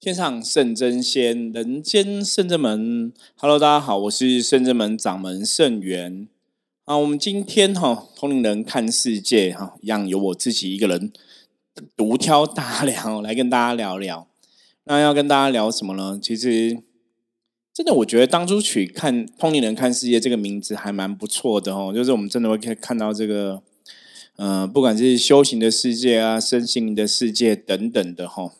天上圣真仙，人间圣真门。Hello，大家好，我是圣真门掌门圣元。啊，我们今天哈通灵人看世界哈，一样由我自己一个人独挑大梁 来跟大家聊聊。那要跟大家聊什么呢？其实真的，我觉得当初取看通灵人看世界这个名字还蛮不错的哦，就是我们真的会可以看到这个，呃，不管是修行的世界啊，身心灵的世界等等的哈。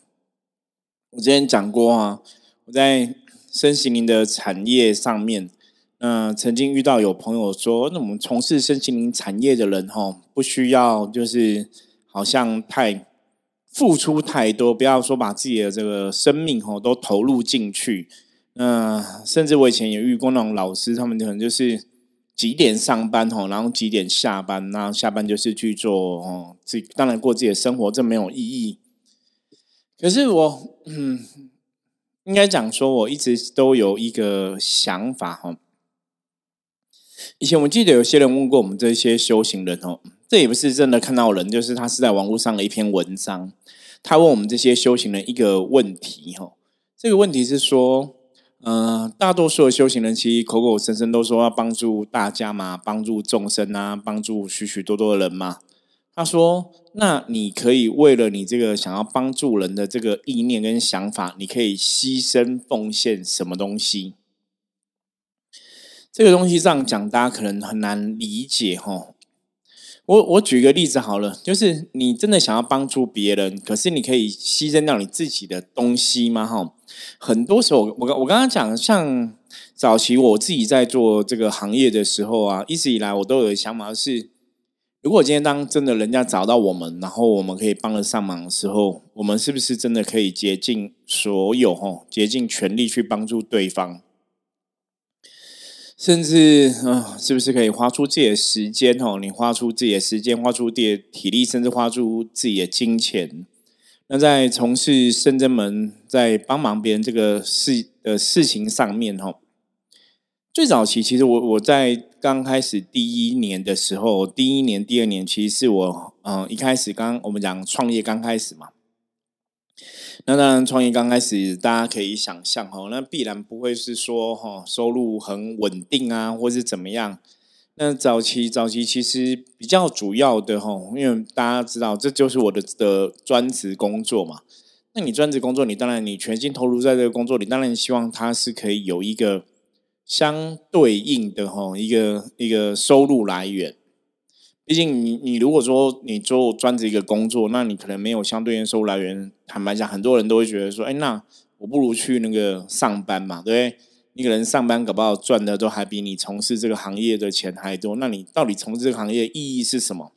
我之前讲过啊，我在身心灵的产业上面，那曾经遇到有朋友说，那我们从事身心灵产业的人哈，不需要就是好像太付出太多，不要说把自己的这个生命哈都投入进去。那甚至我以前也遇过那种老师，他们可能就是几点上班哈，然后几点下班，那下班就是去做哦，自当然过自己的生活，这没有意义。可是我，嗯，应该讲说，我一直都有一个想法哈。以前我记得有些人问过我们这些修行人哦，这也不是真的看到人，就是他是在网络上的一篇文章。他问我们这些修行人一个问题哈，这个问题是说，呃，大多数的修行人其实口口声声都说要帮助大家嘛，帮助众生啊，帮助许许多多的人嘛。他说：“那你可以为了你这个想要帮助人的这个意念跟想法，你可以牺牲奉献什么东西？这个东西这样讲，大家可能很难理解哈。我我举个例子好了，就是你真的想要帮助别人，可是你可以牺牲掉你自己的东西吗？哈，很多时候我我刚刚讲，像早期我自己在做这个行业的时候啊，一直以来我都有想法是。”如果今天当真的人家找到我们，然后我们可以帮得上忙的时候，我们是不是真的可以竭尽所有吼，竭尽全力去帮助对方？甚至啊，是不是可以花出自己的时间吼？你花出自己的时间，花出自己的体力，甚至花出自己的金钱，那在从事深圳门，在帮忙别人这个事的事情上面吼。最早期，其实我我在刚开始第一年的时候，第一年、第二年，其实是我嗯一开始刚我们讲创业刚开始嘛。那当然，创业刚开始，大家可以想象哈，那必然不会是说哈收入很稳定啊，或是怎么样。那早期早期其实比较主要的哈，因为大家知道这就是我的的专职工作嘛。那你专职工作，你当然你全心投入在这个工作里，当然希望它是可以有一个。相对应的哈一个一个收入来源，毕竟你你如果说你做专职一个工作，那你可能没有相对应收入来源。坦白讲，很多人都会觉得说，哎，那我不如去那个上班嘛，对不对？你可能上班搞不好赚的都还比你从事这个行业的钱还多。那你到底从事这个行业意义是什么？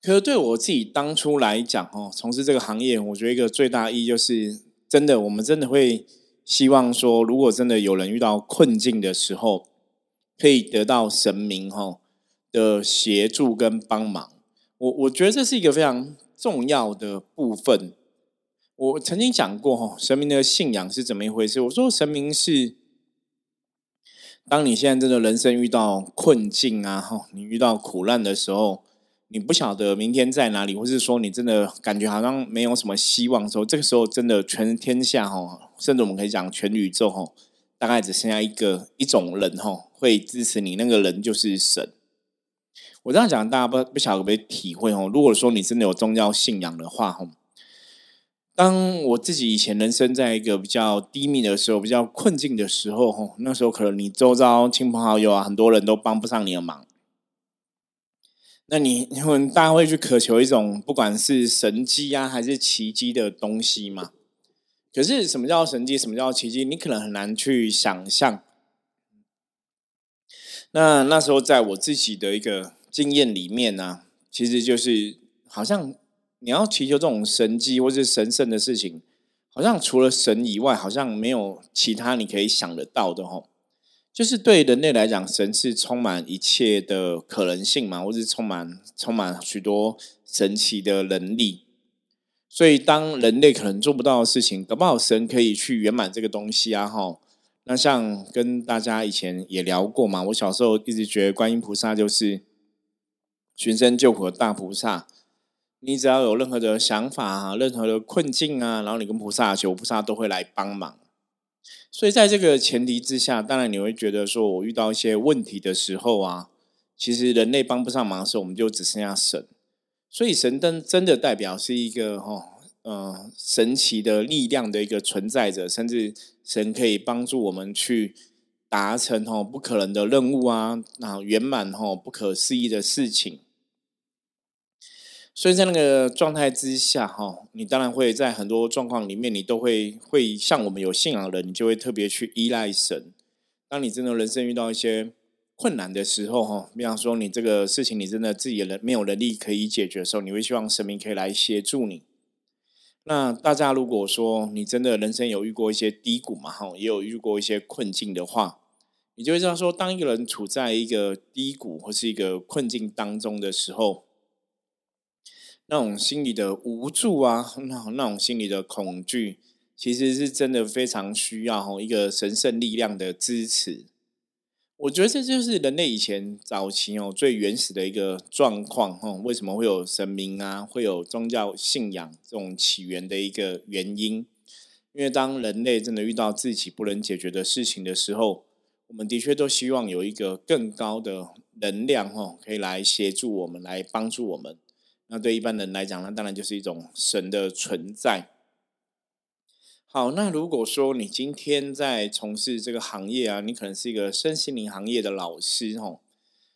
可是对我自己当初来讲，哦，从事这个行业，我觉得一个最大意义就是，真的，我们真的会。希望说，如果真的有人遇到困境的时候，可以得到神明哈的协助跟帮忙。我我觉得这是一个非常重要的部分。我曾经讲过哈，神明的信仰是怎么一回事？我说神明是，当你现在真的人生遇到困境啊，哈，你遇到苦难的时候。你不晓得明天在哪里，或是说你真的感觉好像没有什么希望的时候，这个时候真的全天下哈，甚至我们可以讲全宇宙哈，大概只剩下一个一种人哈，会支持你，那个人就是神。我这样讲，大家不不晓得可不可以体会哦？如果说你真的有宗教信仰的话哈，当我自己以前人生在一个比较低迷的时候，比较困境的时候哈，那时候可能你周遭亲朋好友啊，很多人都帮不上你的忙。那你你们大家会去渴求一种不管是神迹啊还是奇迹的东西吗？可是什么叫神迹？什么叫奇迹？你可能很难去想象。那那时候在我自己的一个经验里面呢，其实就是好像你要祈求这种神迹或是神圣的事情，好像除了神以外，好像没有其他你可以想得到的吼。就是对人类来讲，神是充满一切的可能性嘛，或是充满充满许多神奇的能力。所以，当人类可能做不到的事情，搞不好神可以去圆满这个东西啊！哈，那像跟大家以前也聊过嘛，我小时候一直觉得观音菩萨就是寻声救苦的大菩萨。你只要有任何的想法啊，任何的困境啊，然后你跟菩萨求，菩萨都会来帮忙。所以在这个前提之下，当然你会觉得说，我遇到一些问题的时候啊，其实人类帮不上忙的时候，我们就只剩下神。所以神灯真的代表是一个哈，呃，神奇的力量的一个存在者，甚至神可以帮助我们去达成哈不可能的任务啊，然后圆满哈不可思议的事情。所以在那个状态之下，哈，你当然会在很多状况里面，你都会会像我们有信仰的人，你就会特别去依赖神。当你真的人生遇到一些困难的时候，哈，比方说你这个事情你真的自己人没有能力可以解决的时候，你会希望神明可以来协助你。那大家如果说你真的人生有遇过一些低谷嘛，哈，也有遇过一些困境的话，你就会知道说，当一个人处在一个低谷或是一个困境当中的时候。那种心理的无助啊，那那种心理的恐惧，其实是真的非常需要一个神圣力量的支持。我觉得这就是人类以前早期哦最原始的一个状况哈。为什么会有神明啊，会有宗教信仰这种起源的一个原因？因为当人类真的遇到自己不能解决的事情的时候，我们的确都希望有一个更高的能量哈，可以来协助我们，来帮助我们。那对一般人来讲，那当然就是一种神的存在。好，那如果说你今天在从事这个行业啊，你可能是一个身心灵行业的老师哦。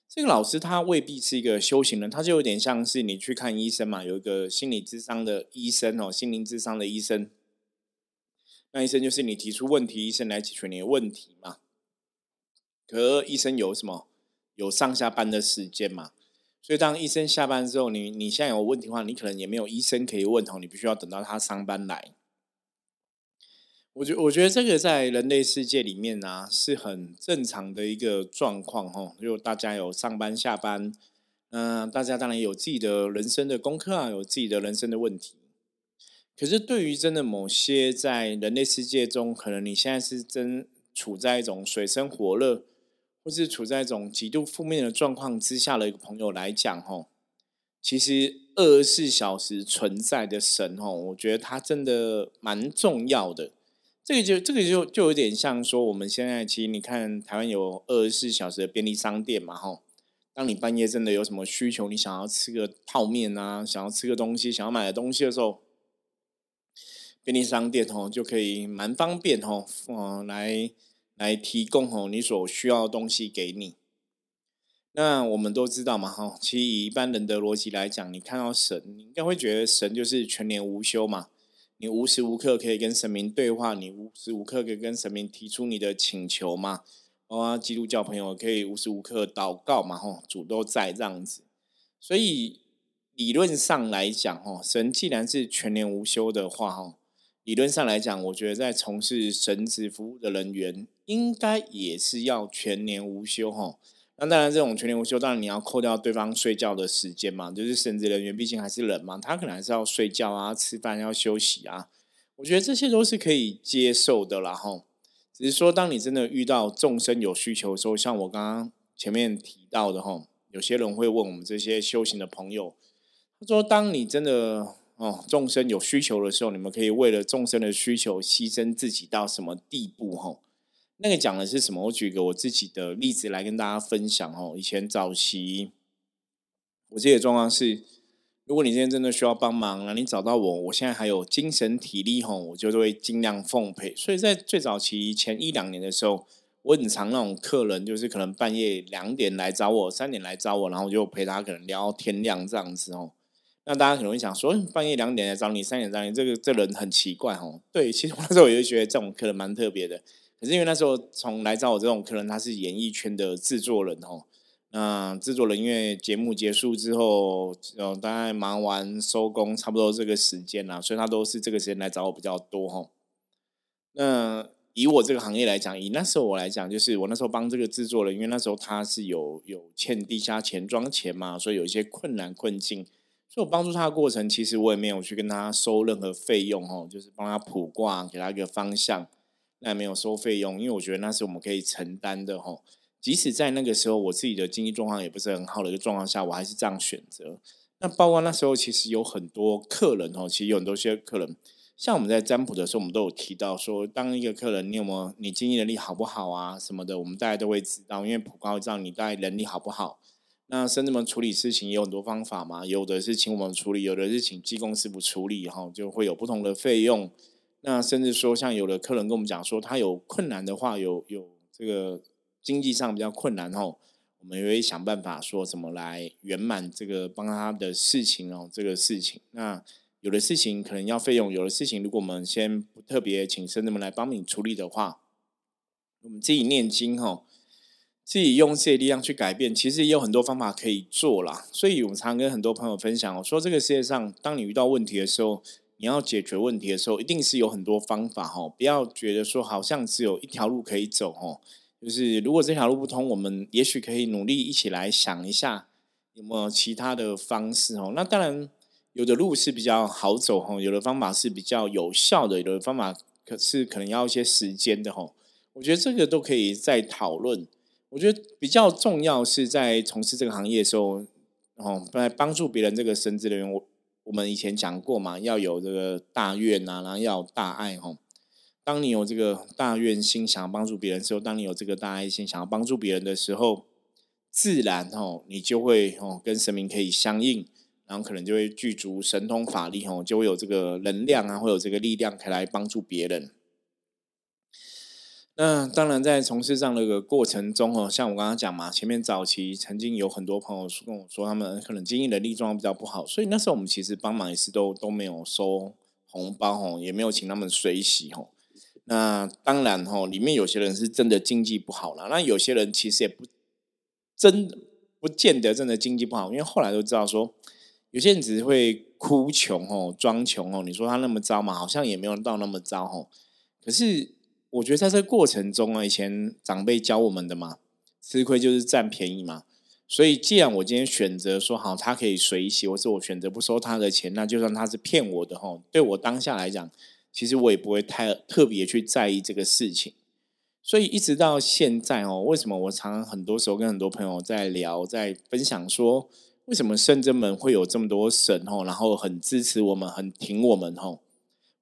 这个老师他未必是一个修行人，他就有点像是你去看医生嘛，有一个心理智商的医生哦，心灵智商的医生。那医生就是你提出问题，医生来解决你的问题嘛。可医生有什么？有上下班的时间嘛？所以，当医生下班之后，你你现在有问题的话，你可能也没有医生可以问哦，你必须要等到他上班来。我觉我觉得这个在人类世界里面呢，是很正常的一个状况哦。就大家有上班下班，嗯，大家当然有自己的人生的功课啊，有自己的人生的问题。可是，对于真的某些在人类世界中，可能你现在是真处在一种水深火热。或是处在一种极度负面的状况之下的一个朋友来讲，吼，其实二十四小时存在的神，吼，我觉得他真的蛮重要的。这个就这个就就有点像说，我们现在其实你看台湾有二十四小时的便利商店嘛，吼，当你半夜真的有什么需求，你想要吃个泡面啊，想要吃个东西，想要买的东西的时候，便利商店吼就可以蛮方便吼，嗯，来。来提供吼你所需要的东西给你。那我们都知道嘛，哈，其实以一般人的逻辑来讲，你看到神，你应该会觉得神就是全年无休嘛。你无时无刻可以跟神明对话，你无时无刻可以跟神明提出你的请求嘛。啊，基督教朋友可以无时无刻祷告嘛，吼，主都在这样子。所以理论上来讲，吼，神既然是全年无休的话，吼。理论上来讲，我觉得在从事神职服务的人员，应该也是要全年无休哈。那当然，这种全年无休，当然你要扣掉对方睡觉的时间嘛。就是神职人员毕竟还是人嘛，他可能还是要睡觉啊、吃饭、要休息啊。我觉得这些都是可以接受的啦哈。只是说，当你真的遇到众生有需求的时候，像我刚刚前面提到的哈，有些人会问我们这些修行的朋友，他说：“当你真的……”哦，众生有需求的时候，你们可以为了众生的需求牺牲自己到什么地步？哈，那个讲的是什么？我举个我自己的例子来跟大家分享。哦，以前早期，我记得状况是，如果你今天真的需要帮忙，那你找到我，我现在还有精神体力，吼，我就会尽量奉陪。所以在最早期前一两年的时候，我很常那种客人，就是可能半夜两点来找我，三点来找我，然后就陪他可能聊天亮这样子哦。那大家可能会想说，半夜两点来找你，三点找你，这个这人很奇怪哦。对，其实我那时候也就觉得这种客人蛮特别的。可是因为那时候从来找我这种客人，他是演艺圈的制作人哦。那制作人因为节目结束之后，呃，大概忙完收工，差不多这个时间啦，所以他都是这个时间来找我比较多哈。那以我这个行业来讲，以那时候我来讲，就是我那时候帮这个制作人，因为那时候他是有有欠地下钱庄钱嘛，所以有一些困难困境。所以我帮助他的过程，其实我也没有去跟他收任何费用哦，就是帮他卜卦，给他一个方向，那没有收费用，因为我觉得那是我们可以承担的哈。即使在那个时候，我自己的经济状况也不是很好的一个状况下，我还是这样选择。那包括那时候其实有很多客人哦，其实有很多些客人，像我们在占卜的时候，我们都有提到说，当一个客人你有没有你经济能力好不好啊什么的，我们大家都会知道，因为普高会知道你大概能力好不好。那甚至们处理事情也有很多方法嘛，有的是请我们处理，有的是请技工师傅处理，哈，就会有不同的费用。那甚至说，像有的客人跟我们讲说，他有困难的话，有有这个经济上比较困难哦，我们也会想办法说怎么来圆满这个帮他的事情哦，这个事情。那有的事情可能要费用，有的事情如果我们先不特别请神们来帮你处理的话，我们自己念经哈，自己用这些力量去改变，其实也有很多方法可以做啦。所以我常跟很多朋友分享，我说这个世界上，当你遇到问题的时候。你要解决问题的时候，一定是有很多方法哦，不要觉得说好像只有一条路可以走哦。就是如果这条路不通，我们也许可以努力一起来想一下有没有其他的方式哦。那当然，有的路是比较好走哦，有的方法是比较有效的，有的方法可是可能要一些时间的哦。我觉得这个都可以再讨论。我觉得比较重要是在从事这个行业的时候，哦，来帮助别人这个神职人员我。我们以前讲过嘛，要有这个大愿啊，然后要有大爱吼。当你有这个大愿心，想要帮助别人的时候，当你有这个大爱心，想要帮助别人的时候，自然哦，你就会哦跟神明可以相应，然后可能就会具足神通法力哦，就会有这个能量啊，会有这个力量可以来帮助别人。那当然，在从事这样的一个过程中哦，像我刚刚讲嘛，前面早期曾经有很多朋友跟我说，他们可能经营能力状况比较不好，所以那时候我们其实帮忙也是都都没有收红包吼，也没有请他们水洗吼。那当然哦，里面有些人是真的经济不好了，那有些人其实也不真不见得真的经济不好，因为后来都知道说，有些人只是会哭穷哦，装穷哦。你说他那么糟嘛，好像也没有到那么糟哦，可是。我觉得在这个过程中啊，以前长辈教我们的嘛，吃亏就是占便宜嘛。所以，既然我今天选择说好，他可以随喜，或是我选择不收他的钱，那就算他是骗我的吼，对我当下来讲，其实我也不会太特别去在意这个事情。所以，一直到现在哦，为什么我常常很多时候跟很多朋友在聊，在分享说，为什么圣真门会有这么多神吼，然后很支持我们，很挺我们吼。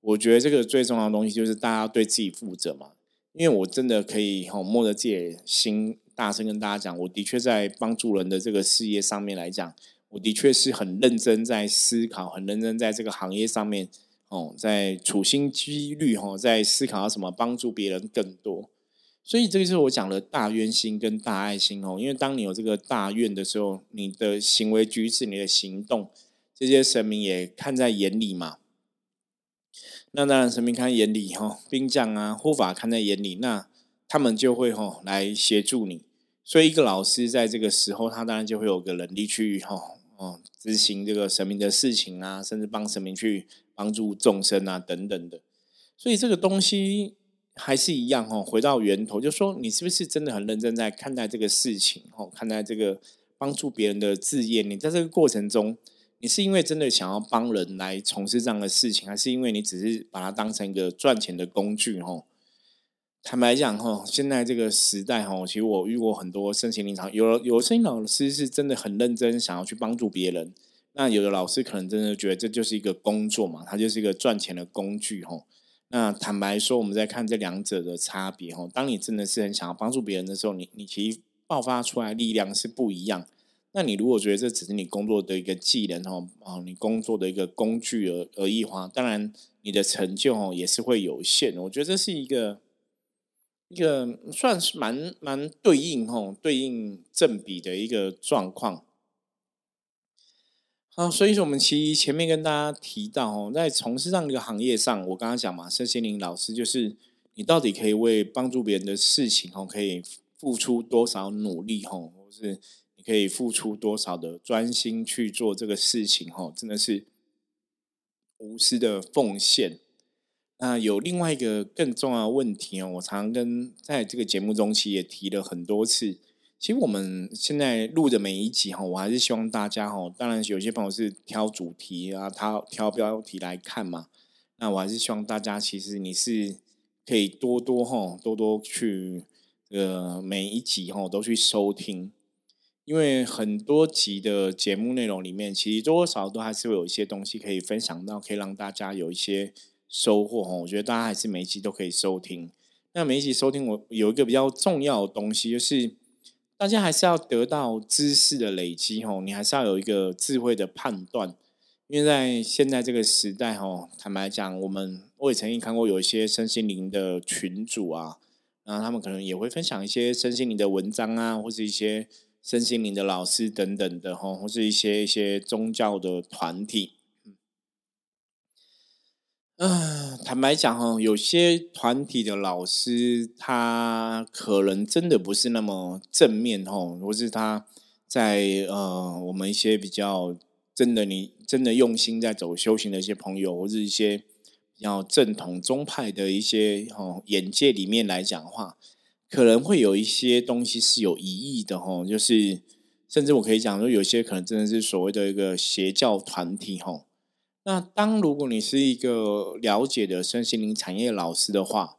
我觉得这个最重要的东西就是大家对自己负责嘛，因为我真的可以吼摸着自己的心，大声跟大家讲，我的确在帮助人的这个事业上面来讲，我的确是很认真在思考，很认真在这个行业上面哦，在处心积虑吼，在思考要什么帮助别人更多。所以这个是我讲的大愿心跟大爱心哦，因为当你有这个大愿的时候，你的行为举止、你的行动，这些神明也看在眼里嘛。那当然，神明看眼里哈，兵将啊、护法看在眼里，那他们就会哈来协助你。所以，一个老师在这个时候，他当然就会有个能力去哈哦执行这个神明的事情啊，甚至帮神明去帮助众生啊等等的。所以，这个东西还是一样哈，回到源头，就说你是不是真的很认真在看待这个事情哦，看待这个帮助别人的事业？你在这个过程中。你是因为真的想要帮人来从事这样的事情，还是因为你只是把它当成一个赚钱的工具？吼，坦白讲，吼，现在这个时代，吼，其实我遇过很多身心灵场，有有声音老师是真的很认真想要去帮助别人，那有的老师可能真的觉得这就是一个工作嘛，它就是一个赚钱的工具，吼。那坦白说，我们在看这两者的差别，吼，当你真的是很想要帮助别人的时候，你你其实爆发出来力量是不一样。那你如果觉得这只是你工作的一个技能哦，啊，你工作的一个工具而而已话，当然你的成就哦也是会有限。我觉得这是一个一个算是蛮蛮对应哦，对应正比的一个状况。好，所以说我们其实前面跟大家提到哦，在从事这样一个行业上，我刚刚讲嘛，身心灵老师就是你到底可以为帮助别人的事情哦，可以付出多少努力哦，或是。可以付出多少的专心去做这个事情？哈，真的是无私的奉献。那有另外一个更重要的问题哦，我常跟在这个节目中期也提了很多次。其实我们现在录的每一集哈，我还是希望大家哈，当然有些朋友是挑主题啊，他挑标题来看嘛。那我还是希望大家其实你是可以多多哈，多多去呃每一集哈都去收听。因为很多集的节目内容里面，其实多多少少都还是会有一些东西可以分享到，可以让大家有一些收获哦。我觉得大家还是每一集都可以收听。那每一集收听，我有一个比较重要的东西，就是大家还是要得到知识的累积哦，你还是要有一个智慧的判断。因为在现在这个时代哦，坦白讲，我们我也曾经看过有一些身心灵的群主啊，然后他们可能也会分享一些身心灵的文章啊，或是一些。身心灵的老师等等的哈，或是一些一些宗教的团体，嗯，坦白讲哈，有些团体的老师他可能真的不是那么正面哈，或是他在呃我们一些比较真的你真的用心在走修行的一些朋友，或是一些比较正统宗派的一些哦眼界里面来讲话。可能会有一些东西是有疑义的哈，就是甚至我可以讲说，有些可能真的是所谓的一个邪教团体哈。那当如果你是一个了解的身心灵产业老师的话，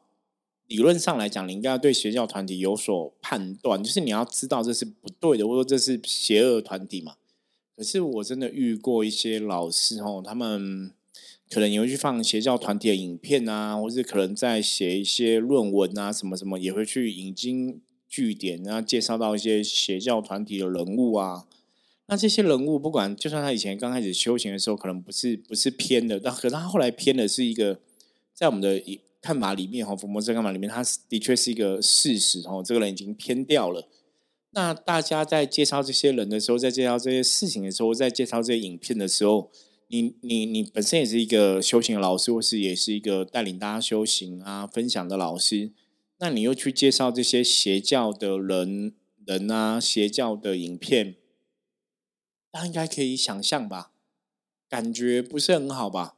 理论上来讲，你应该要对邪教团体有所判断，就是你要知道这是不对的，或者说这是邪恶团体嘛。可是我真的遇过一些老师哈，他们。可能也会去放邪教团体的影片啊，或是可能在写一些论文啊，什么什么也会去引经据典，然后介绍到一些邪教团体的人物啊。那这些人物，不管就算他以前刚开始修行的时候，可能不是不是偏的，但可是他后来偏的是一个，在我们的看法里面哈，福摩斯看法里面，他的确是一个事实哦。这个人已经偏掉了。那大家在介绍这些人的时候，在介绍这些事情的时候，在介绍这些影片的时候。你你你本身也是一个修行的老师，或是也是一个带领大家修行啊、分享的老师，那你又去介绍这些邪教的人人啊、邪教的影片，大家应该可以想象吧？感觉不是很好吧？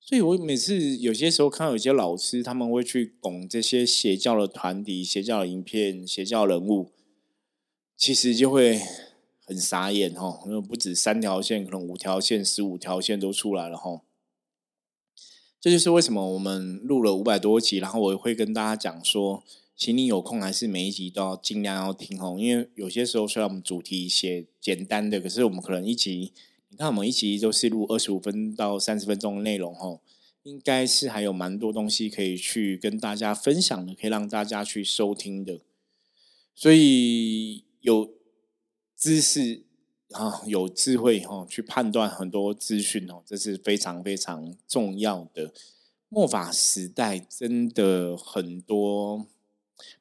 所以我每次有些时候看到有些老师，他们会去拱这些邪教的团体、邪教的影片、邪教人物，其实就会。很傻眼哈，因为不止三条线，可能五条线、十五条线都出来了哈。这就是为什么我们录了五百多集，然后我会跟大家讲说，请你有空还是每一集都要尽量要听哦。因为有些时候虽然我们主题写简单的，可是我们可能一集，你看我们一集都是录二十五分到三十分钟的内容哦，应该是还有蛮多东西可以去跟大家分享的，可以让大家去收听的。所以有。知识啊，有智慧哈，去判断很多资讯哦，这是非常非常重要的。末法时代真的很多，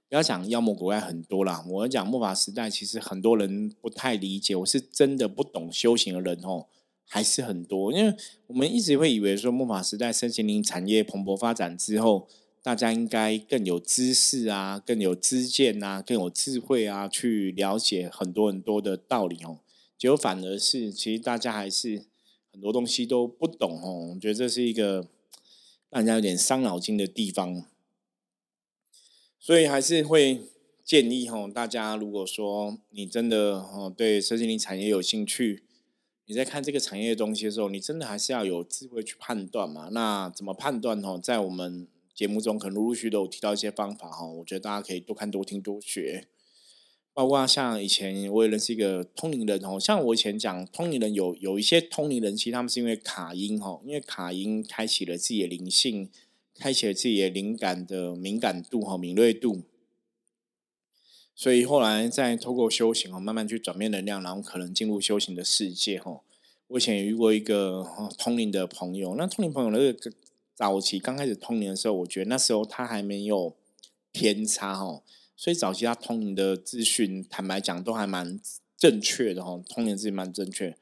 不要讲妖魔鬼怪很多啦。我讲末法时代，其实很多人不太理解，我是真的不懂修行的人哦，还是很多。因为我们一直会以为说末法时代身心灵产业蓬勃发展之后。大家应该更有知识啊，更有知见啊，更有智慧啊，去了解很多很多的道理哦。结果反而是，其实大家还是很多东西都不懂哦。我觉得这是一个让人家有点伤脑筋的地方。所以还是会建议哦，大家如果说你真的哦对身心灵产业有兴趣，你在看这个产业的东西的时候，你真的还是要有智慧去判断嘛。那怎么判断哦？在我们节目中可能陆陆续都有提到一些方法哈，我觉得大家可以多看多听多学。包括像以前我也认识一个通灵人哦，像我以前讲通灵人有有一些通灵人，其实他们是因为卡音哈，因为卡音开启了自己的灵性，开启了自己的灵感的敏感度和敏锐度，所以后来再透过修行哦，慢慢去转变能量，然后可能进入修行的世界哈。我以前也遇过一个通灵的朋友，那通灵朋友那个。早期刚开始通灵的时候，我觉得那时候他还没有偏差哦，所以早期他通灵的资讯，坦白讲都还蛮正确的哈，通灵资讯蛮正确。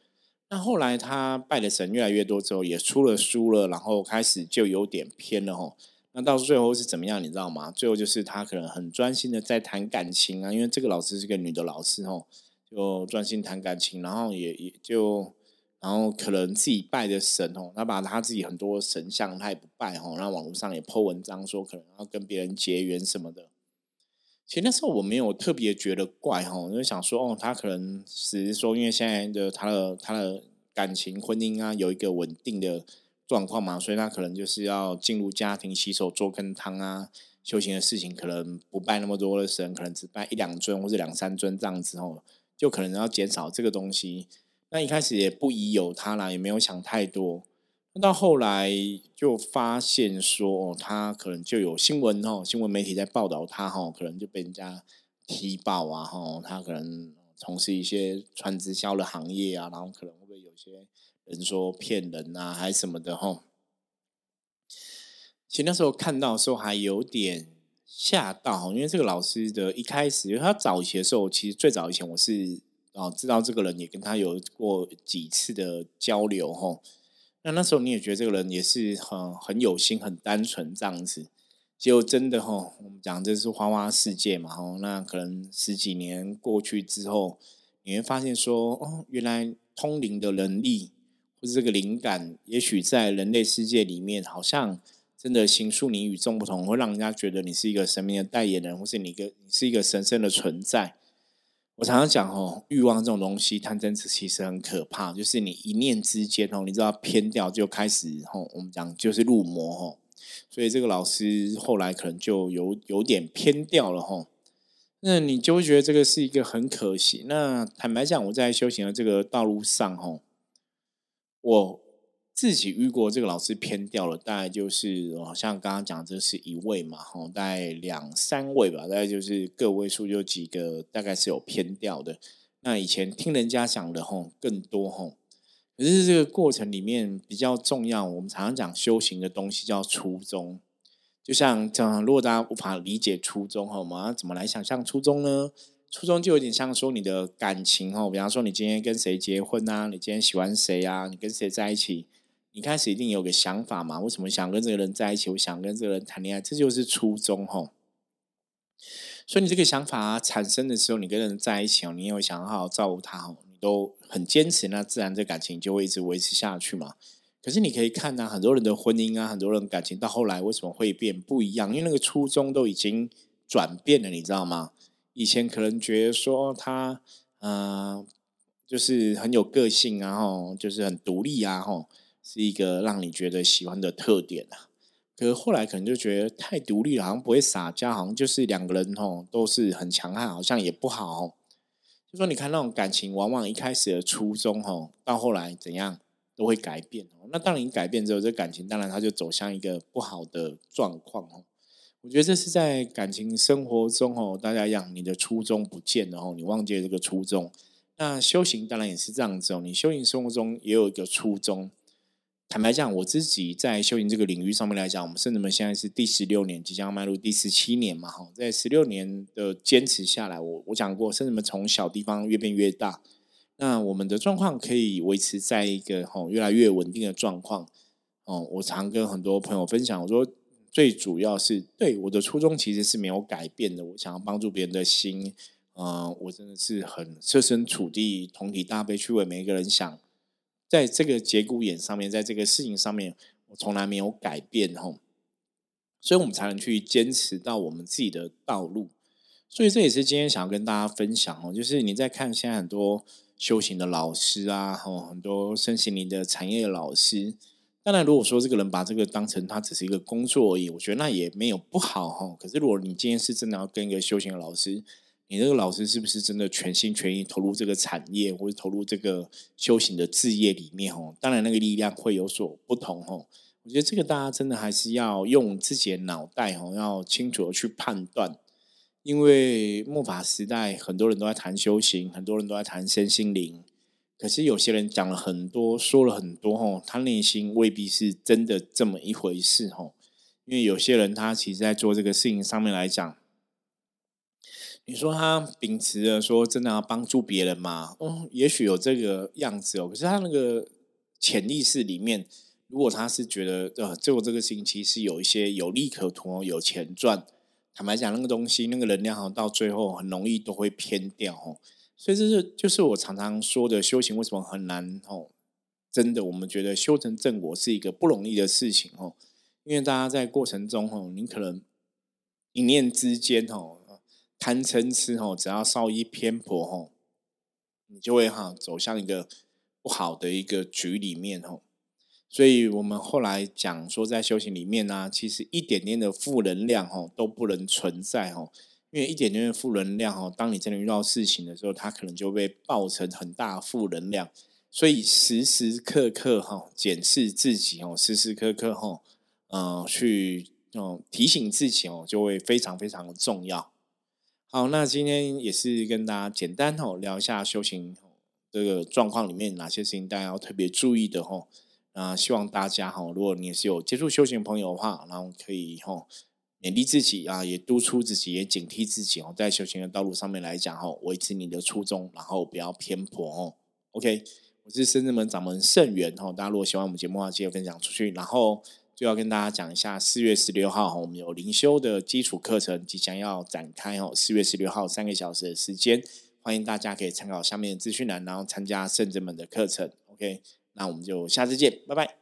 那后来他拜的神越来越多之后，也出了书了，然后开始就有点偏了哈。那到最后是怎么样，你知道吗？最后就是他可能很专心的在谈感情啊，因为这个老师是个女的老师哦，就专心谈感情，然后也也就。然后可能自己拜的神哦，他把他自己很多神像他也不拜哦，然后网络上也 po 文章说可能要跟别人结缘什么的。其实那时候我没有特别觉得怪哈，就想说哦，他可能只是说因为现在的他的他的感情婚姻啊有一个稳定的状况嘛，所以他可能就是要进入家庭洗手做羹汤啊，修行的事情可能不拜那么多的神，可能只拜一两尊或者两三尊这样子哦。就可能要减少这个东西。那一开始也不疑有他啦，也没有想太多。那到后来就发现说，哦他可能就有新闻哦，新闻媒体在报道他哈，可能就被人家踢爆啊哈，他可能从事一些传直销的行业啊，然后可能会不会有些人说骗人啊，还什么的哈。其实那时候看到的时候还有点吓到，因为这个老师的一开始，因为他早期的时候，其实最早以前我是。哦，知道这个人也跟他有过几次的交流吼，那那时候你也觉得这个人也是很很有心、很单纯这样子，结果真的吼，我们讲这是花花世界嘛吼，那可能十几年过去之后，你会发现说，哦，原来通灵的能力或者这个灵感，也许在人类世界里面，好像真的行数你与众不同，会让人家觉得你是一个神明的代言人，或是你一个你是一个神圣的存在。我常常讲哦，欲望这种东西，贪嗔痴其实很可怕。就是你一念之间哦，你知道偏掉就开始哦，我们讲就是入魔哦。所以这个老师后来可能就有有点偏掉了吼。那你就会觉得这个是一个很可惜。那坦白讲，我在修行的这个道路上哦，我。自己遇过这个老师偏掉了，大概就是好像刚刚讲这是一位嘛，吼，大概两三位吧，大概就是个位数就几个，大概是有偏掉的。那以前听人家讲的吼更多吼，可是这个过程里面比较重要，我们常常讲修行的东西叫初衷。就像这样，如果大家无法理解初衷哈，我们要怎么来想象初衷呢？初衷就有点像说你的感情哦，比方说你今天跟谁结婚啊，你今天喜欢谁啊，你跟谁在一起。你开始一定有个想法嘛？为什么想跟这个人在一起？我想跟这个人谈恋爱，这就是初衷吼。所以你这个想法产生的时候，你跟人在一起哦，你有想好好照顾他哦，你都很坚持，那自然这感情就会一直维持下去嘛。可是你可以看呐，很多人的婚姻啊，很多人感情到后来为什么会变不一样？因为那个初衷都已经转变了，你知道吗？以前可能觉得说他嗯，就是很有个性啊，吼，就是很独立啊，吼。是一个让你觉得喜欢的特点啊，可是后来可能就觉得太独立了，好像不会撒娇，好像就是两个人哦都是很强悍，好像也不好。就说你看那种感情，往往一开始的初衷哦，到后来怎样都会改变哦。那当你改变之后，这感情当然它就走向一个不好的状况哦。我觉得这是在感情生活中哦，大家一样，你的初衷不见了哦，你忘记了这个初衷。那修行当然也是这样子哦，你修行生活中也有一个初衷。坦白讲，我自己在修行这个领域上面来讲，我们圣人们现在是第十六年，即将迈入第十七年嘛，哈，在十六年的坚持下来，我我讲过，圣人们从小地方越变越大，那我们的状况可以维持在一个哈越来越稳定的状况。哦，我常跟很多朋友分享，我说最主要是对我的初衷其实是没有改变的，我想要帮助别人的心，嗯，我真的是很设身处地、同体大悲去为每一个人想。在这个节骨眼上面，在这个事情上面，我从来没有改变吼，所以我们才能去坚持到我们自己的道路。所以这也是今天想要跟大家分享哦，就是你在看现在很多修行的老师啊，吼，很多身心灵的产业的老师。当然，如果说这个人把这个当成他只是一个工作而已，我觉得那也没有不好哈。可是如果你今天是真的要跟一个修行的老师，你这个老师是不是真的全心全意投入这个产业，或者投入这个修行的事业里面？哦，当然那个力量会有所不同。哦，我觉得这个大家真的还是要用自己的脑袋，哦，要清楚的去判断。因为末法时代，很多人都在谈修行，很多人都在谈身心灵，可是有些人讲了很多，说了很多，哦，他内心未必是真的这么一回事。哦，因为有些人他其实在做这个事情上面来讲。你说他秉持着说真的要帮助别人吗？哦，也许有这个样子哦。可是他那个潜意识里面，如果他是觉得呃，做这个星期是有一些有利可图、有钱赚，坦白讲，那个东西那个能量好到最后很容易都会偏掉哦。所以这是就是我常常说的修行为什么很难哦？真的，我们觉得修成正果是一个不容易的事情哦，因为大家在过程中哦，你可能一念之间哦。贪嗔痴吼，只要稍一偏颇吼，你就会哈走向一个不好的一个局里面吼。所以我们后来讲说，在修行里面呢，其实一点点的负能量吼都不能存在吼，因为一点点的负能量哦，当你真的遇到事情的时候，它可能就被爆成很大负能量。所以时时刻刻哈检视自己哦，时时刻刻哈呃去哦提醒自己哦，就会非常非常的重要。好，那今天也是跟大家简单哦聊一下修行这个状况里面哪些事情大家要特别注意的哈。那希望大家哈，如果你也是有接触修行朋友的话，然后可以哈。勉励自己啊，也督促自己，也警惕自己哦，在修行的道路上面来讲哦，维持你的初衷，然后不要偏颇哦。OK，我是深圳门掌门圣元哦，大家如果喜欢我们节目的话，记得分享出去。然后就要跟大家讲一下，四月十六号我们有灵修的基础课程即将要展开哦。四月十六号三个小时的时间，欢迎大家可以参考下面的资讯栏，然后参加圣者门的课程。OK，那我们就下次见，拜拜。